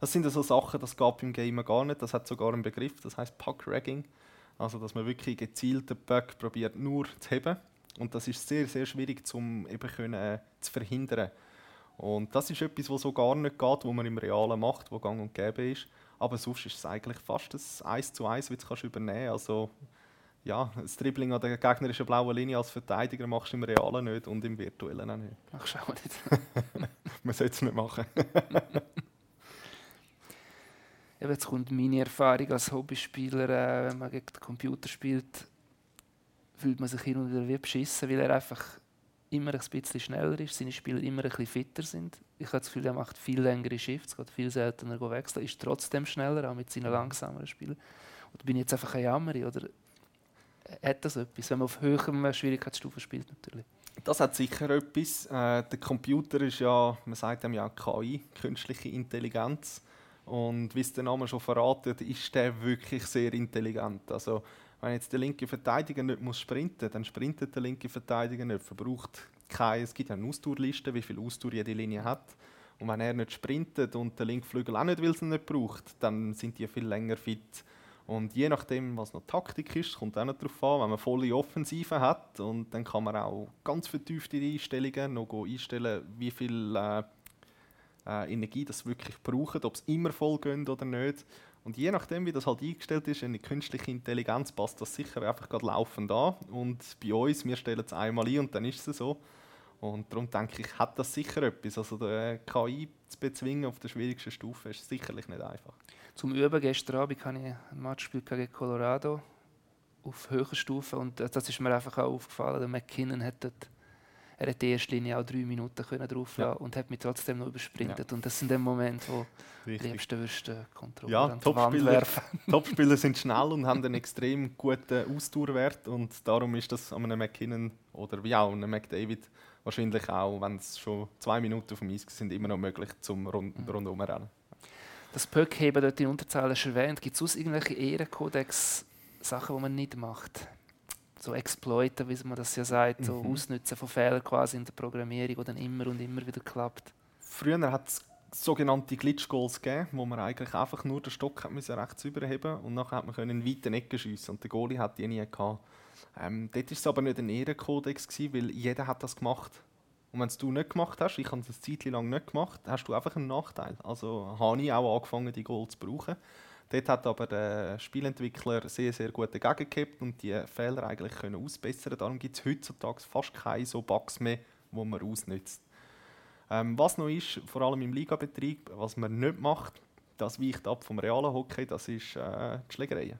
Das sind so Sachen, das geht beim Gamen gar nicht. Das hat sogar einen Begriff, das heißt Puck-Ragging. Also, dass man wirklich gezielt den Puck probiert nur zu heben und das ist sehr, sehr schwierig zum eben können, äh, zu verhindern. Und das ist etwas, was so gar nicht geht, wo man im Realen macht, wo gang und gäbe ist. Aber sonst ist es eigentlich fast ein 1 zu 1, wie du kannst übernehmen Also ja, das Dribbling an der gegnerischen blauen Linie als Verteidiger machst du im Realen nicht und im Virtuellen auch nicht. Ach, schau nicht. man sollte es nicht machen. Eben, jetzt kommt meine Erfahrung als Hobbyspieler, äh, wenn man gegen den Computer spielt fühlt man sich hin und wieder wie beschissen, weil er einfach immer ein bisschen schneller ist, seine Spieler immer ein bisschen fitter sind. Ich habe das Gefühl, er macht viel längere Shifts, geht viel seltener wechseln, ist trotzdem schneller, auch mit seinen langsameren Spielern. Oder bin ich jetzt einfach ein Jammeri? Oder hat das etwas, wenn man auf höherem Schwierigkeitsstufe spielt natürlich? Das hat sicher etwas. Äh, der Computer ist ja, man sagt ihm ja KI, künstliche Intelligenz. Und wie es der Name schon verratet, ist der wirklich sehr intelligent. Also wenn jetzt der linke Verteidiger nicht muss sprinten dann sprintet der linke Verteidiger nicht, verbraucht keine, es gibt eine Ausdauerliste, wie viel Ausdauer jede Linie hat. Und wenn er nicht sprintet und der linke Flügel auch nicht, weil es nicht braucht, dann sind die viel länger fit. Und je nachdem, was noch Taktik ist, kommt auch noch darauf an, wenn man volle Offensive hat und dann kann man auch ganz vertiefte Einstellungen noch einstellen, wie viel äh, äh, Energie das wirklich braucht, ob es immer voll geht oder nicht. Und je nachdem, wie das halt eingestellt ist, in die künstliche Intelligenz passt das sicher einfach gerade laufend an. Und bei uns, wir stellen es einmal ein und dann ist es so. Und darum denke ich, hat das sicher etwas. Also der KI zu bezwingen auf der schwierigsten Stufe ist sicherlich nicht einfach. Zum Üben gestern Abend habe ich ein Match gegen Colorado auf höherer Stufe und das ist mir einfach auch aufgefallen. Der McKinnon hat dort er hat die erste Linie auch drei Minuten können drauf ja. und hat mich trotzdem noch übersprintet. Ja. Und das sind die Momente, wo Richtig. liebsten wirst Kontrolle ja, an werfen. Topspieler sind schnell und haben einen extrem guten Ausdauerwert und darum ist das an einem McKinnon oder wie auch einem McDavid wahrscheinlich auch, wenn es schon zwei Minuten auf dem Eis sind, immer noch möglich zum Rund mhm. rundum rennen. Das Pöckheben dort in Unterzahl ist erwähnt. Gibt es irgendwelche Ehrenkodex, Sachen, die man nicht macht? So exploiten, wie man das ja sagt, so mhm. ausnutzen von Fehlern quasi in der Programmierung, die dann immer und immer wieder klappt. Früher hat es sogenannte Glitch Goals gegeben, wo man eigentlich einfach nur den Stock hat müssen rechts überheben und nachher hat man können in weiten Ecken schiessen und der Goalie hat die nie gehabt. Ähm, dort war es aber nicht ein Ehrenkodex, gewesen, weil jeder hat das gemacht. Und wenn du nicht gemacht hast, ich habe es eine Zeit lang nicht gemacht, hast du einfach einen Nachteil. Also habe ich auch angefangen, die Goals zu brauchen. Dort hat aber der Spielentwickler sehr, sehr gut dagegen gehabt und die Fehler eigentlich können ausbessern. Darum gibt es heutzutage fast keine so Bugs mehr, die man ausnutzt. Ähm, was noch ist, vor allem im Ligabetrieb, was man nicht macht, das weicht ab vom realen Hockey, das ist äh, die Schlägereien.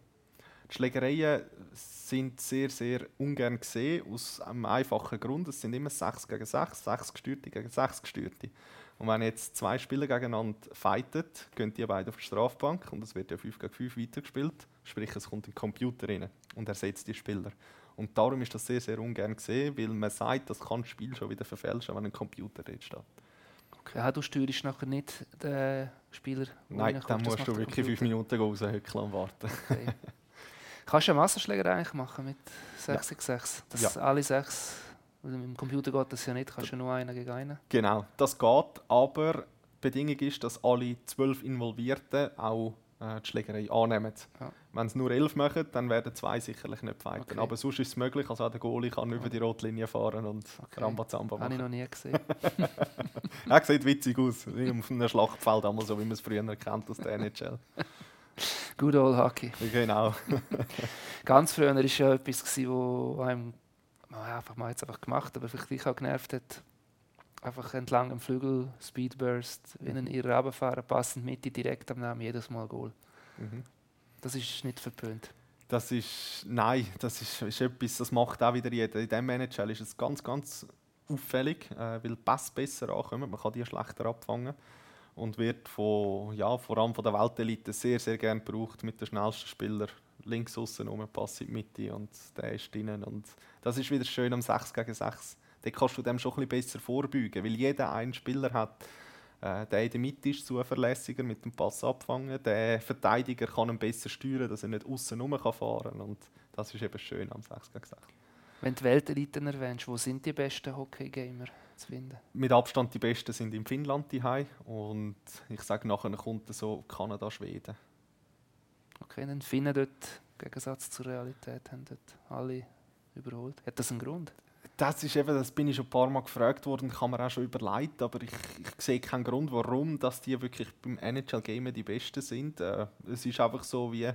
Die Schlägereien sind sehr, sehr ungern gesehen, aus einem einfachen Grund. Es sind immer 6 gegen 6, 6 Gestürte gegen 6 Gestürte. Und wenn jetzt zwei Spieler gegeneinander fighten, gehen die beide auf die Strafbank und es wird ja 5 gegen 5 weitergespielt. Sprich, es kommt ein Computer rein und ersetzt die Spieler. Und darum ist das sehr, sehr ungern gesehen, weil man sagt, das kann das Spiel schon wieder verfälschen, wenn ein Computer dort steht. Okay, du steuerst nachher nicht den Spieler? Nein, dann musst du wirklich fünf Minuten raushöckeln und warten. Okay. Kannst du eine Massenschläger eigentlich machen mit 6 gegen 6? Dass ja. alle sechs also mit dem Computer geht das ja nicht, kannst du nur einen gegen einen. Genau, das geht, aber die Bedingung ist, dass alle zwölf Involvierten auch äh, die Schlägerei annehmen. Ja. Wenn sie nur elf machen, dann werden zwei sicherlich nicht fighten. Okay. Aber sonst ist es möglich, also auch der Goalie kann ja. über die rote Linie fahren und okay. Rambazamba machen. Habe ich noch nie gesehen. er sieht witzig aus, wie auf einem Schlachtfeld, einmal so wie man es früher kennt aus der NHL. Good old Hockey. Genau. Ganz früher war ja etwas, was einem einfach mal jetzt einfach gemacht, aber vielleicht dich auch genervt hat, einfach entlang dem Flügel, Speedburst, wie ein irrer runterfahren, passend Mitte, direkt am Namen, jedes Mal Goal. Mhm. Das ist nicht verpönt. Das ist, nein, das ist, ist etwas, das macht auch wieder jeder. In diesem Manager ist es ganz, ganz auffällig, äh, weil Pass besser ankommen, man kann die schlechter abfangen und wird von, ja, vor allem von der Weltelite sehr, sehr gerne gebraucht mit den schnellsten Spielern links außen rum, Pass in die Mitte und der ist drinnen. Und das ist wieder schön am 6 gegen 6. Da kannst du dem schon ein bisschen besser vorbeugen, weil jeder einen Spieler hat, äh, der in der Mitte ist zuverlässiger mit dem Pass abfangen, der Verteidiger kann ihn besser steuern, dass er nicht außen rum fahren kann. Und das ist eben schön am 6 gegen 6. Wenn du Welteliten erwähnst, wo sind die besten Hockey-Gamer zu finden? Mit Abstand die besten sind in Finnland die und ich sage nachher kommt so Kanada, Schweden. Okay, dann Finnen dort, im Gegensatz zur Realität, haben dort alle überholt. Hat das einen Grund? Das ist eben, das bin ich schon ein paar Mal gefragt worden, kann man auch schon überlegt, aber ich, ich sehe keinen Grund, warum dass die wirklich beim NHL-Game die Besten sind. Äh, es ist einfach so, wie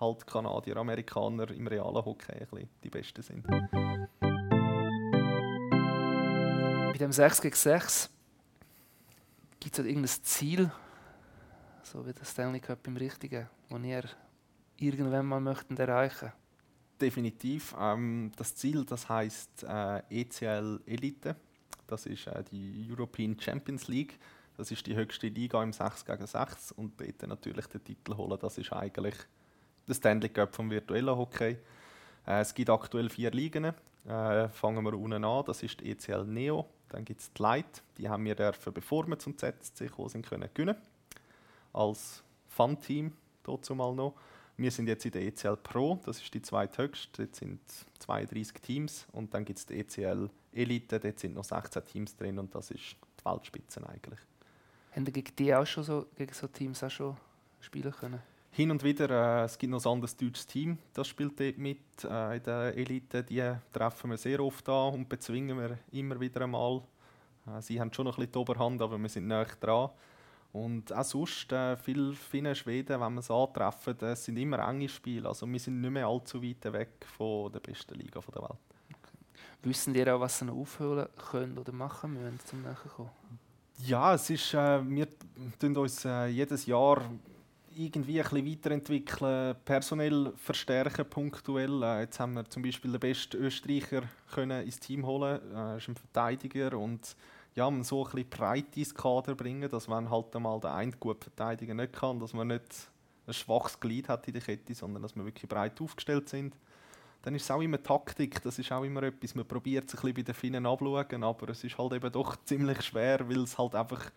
halt Kanadier, Amerikaner im realen Hockey die Besten sind. Bei dem 6 gegen 6 gibt es irgendein Ziel, so wie der Stanley Cup im Richtigen, das ihr irgendwann mal möchten erreichen Definitiv. Ähm, das Ziel, das heißt äh, ECL Elite. Das ist äh, die European Champions League. Das ist die höchste Liga im 6 gegen 6 und dort natürlich den Titel holen. Das ist eigentlich der Stanley Cup vom virtuellen Hockey. Äh, es gibt aktuell vier Ligen. Äh, fangen wir unten an. Das ist die ECL Neo. Dann gibt es die Light. Die haben wir dürfen, bevor wir zum ZSC gekommen sind, können. Als Fun-Team dazu mal noch. Wir sind jetzt in der ECL Pro, das ist die zweithöchste. Dort sind 32 Teams und dann gibt es die ECL Elite, dort sind noch 16 Teams drin und das ist die Weltspitze eigentlich. Haben Sie gegen die auch schon so, gegen so Teams auch schon spielen können? hin und wieder, äh, es gibt noch ein anderes deutsches Team, das spielt dort mit äh, in der Elite. Die treffen wir sehr oft an und bezwingen wir immer wieder einmal. Äh, sie haben schon noch ein bisschen die Oberhand, aber wir sind näher dran. Und auch sonst, äh, viele Finnen, Schweden, wenn wir es antreffen, das sind immer enge Spiele. Also wir sind nicht mehr allzu weit weg von der besten Liga der Welt. Okay. Wissen die auch, was sie noch aufholen können oder machen müssen, um näher zu kommen? Ja, es ist, äh, wir tun uns äh, jedes Jahr irgendwie ein bisschen weiterentwickeln, personell verstärken, punktuell. Äh, jetzt haben wir zum Beispiel den besten Österreicher können ins Team holen, äh, ist ein Verteidiger und ja, man so ein bisschen breit ins Kader bringen, dass wenn halt einmal der eine gut verteidigen nicht kann, dass man nicht ein schwaches Glied hat in der Kette, sondern dass wir wirklich breit aufgestellt sind. Dann ist es auch immer Taktik, das ist auch immer etwas, man probiert sich ein bisschen bei den Finnen abzuschauen, aber es ist halt eben doch ziemlich schwer, weil es halt einfach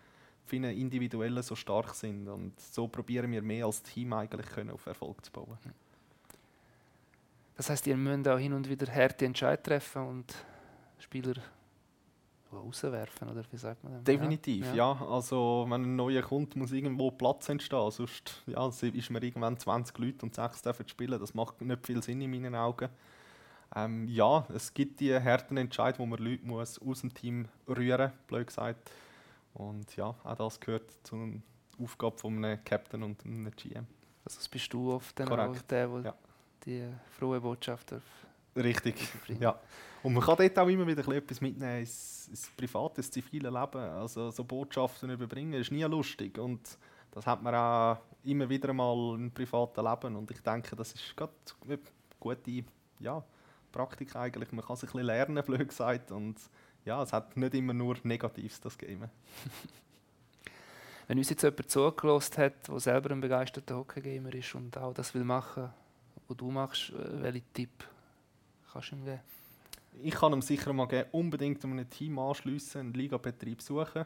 Finnen individuell so stark sind und so probieren wir mehr als Team eigentlich können auf Erfolg zu bauen. Das heißt, ihr müsst auch hin und wieder harte Entscheidungen treffen und Spieler rauswerfen, oder wie sagt man das? Definitiv, ja. ja. Also wenn ein neuer kommt, muss irgendwo Platz entstehen. Sonst ja, ist man irgendwann 20 Leute und 6 dürfen spielen. Das macht nicht viel Sinn in meinen Augen. Ähm, ja, es gibt die harten Entscheidungen, wo man Leute muss aus dem Team rühren blöd gesagt. Und ja, auch das gehört zur Aufgabe von einem Captain und einem GM. Also bist du oft dann auch der, der ja. die frohe Botschaft Richtig, ja. Und man kann dort auch immer wieder etwas mitnehmen ins, ins private, zivile Leben. Also so Botschaften überbringen ist nie lustig und das hat man auch immer wieder mal im privaten Leben und ich denke, das ist gerade eine gute ja, Praktik eigentlich. Man kann sich ein bisschen lernen, blöd gesagt und ja, es hat nicht immer nur Negatives, das Game. Wenn uns jetzt jemand zugelassen hat, der selber ein begeisterter Hockey-Gamer ist und auch das will machen, was du machst, äh, welchen Tipp kannst du ihm geben? Ich kann ihm sicher mal geben, unbedingt um ein Team anschliessen, einen Ligabetrieb suchen.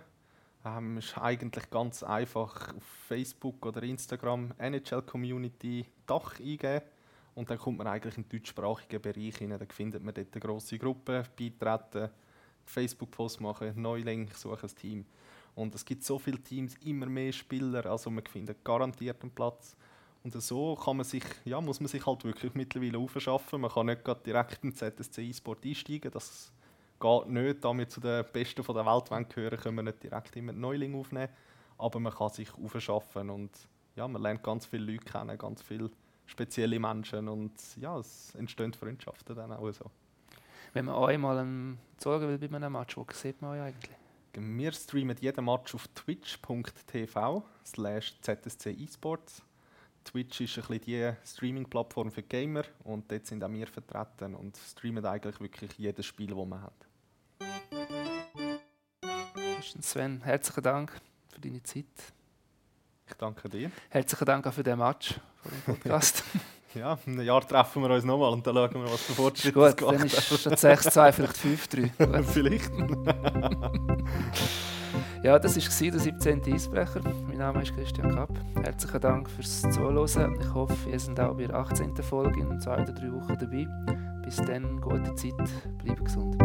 Ähm, ist eigentlich ganz einfach auf Facebook oder Instagram NHL Community Dach eingeben und dann kommt man eigentlich in den deutschsprachigen Bereich hinein. Da findet man dort eine grosse Gruppe, beitreten, Facebook-Post machen, Neuling, suche ein Team. Und es gibt so viele Teams, immer mehr Spieler, also man findet garantiert einen Platz. Und so kann man sich, ja, muss man sich halt wirklich mittlerweile aufschaffen. Man kann nicht direkt in den ZSC E-Sport einsteigen. Das geht nicht. Da wir zu den Besten der Welt gehören, können wir nicht direkt immer Neuling aufnehmen. Aber man kann sich aufschaffen und ja, man lernt ganz viele Leute kennen, ganz viele spezielle Menschen und ja, es entstehen Freundschaften dann auch so. Wenn man euch mal zeigen will bei einem Match, wo sieht man euch eigentlich? Wir streamen jeden Match auf twitch.tv slash zsc esports Twitch ist ein bisschen die Streaming-Plattform für Gamer und dort sind auch wir vertreten und streamen eigentlich wirklich jedes Spiel, das man hat. Sven, herzlichen Dank für deine Zeit. Ich danke dir. Herzlichen Dank auch für den Match von dem Podcast. ja, in einem Jahr treffen wir uns nochmal und dann schauen wir, was für Fortschritte gemacht Dann ist statt 6-2 vielleicht 5-3. vielleicht. Ja, das war der 17. Eisbrecher. Mein Name ist Christian Kapp. Herzlichen Dank fürs Zuhören. Ich hoffe, ihr seid auch bei der 18. Folge in zwei oder drei Wochen dabei. Bis dann, gute Zeit, bleibt gesund.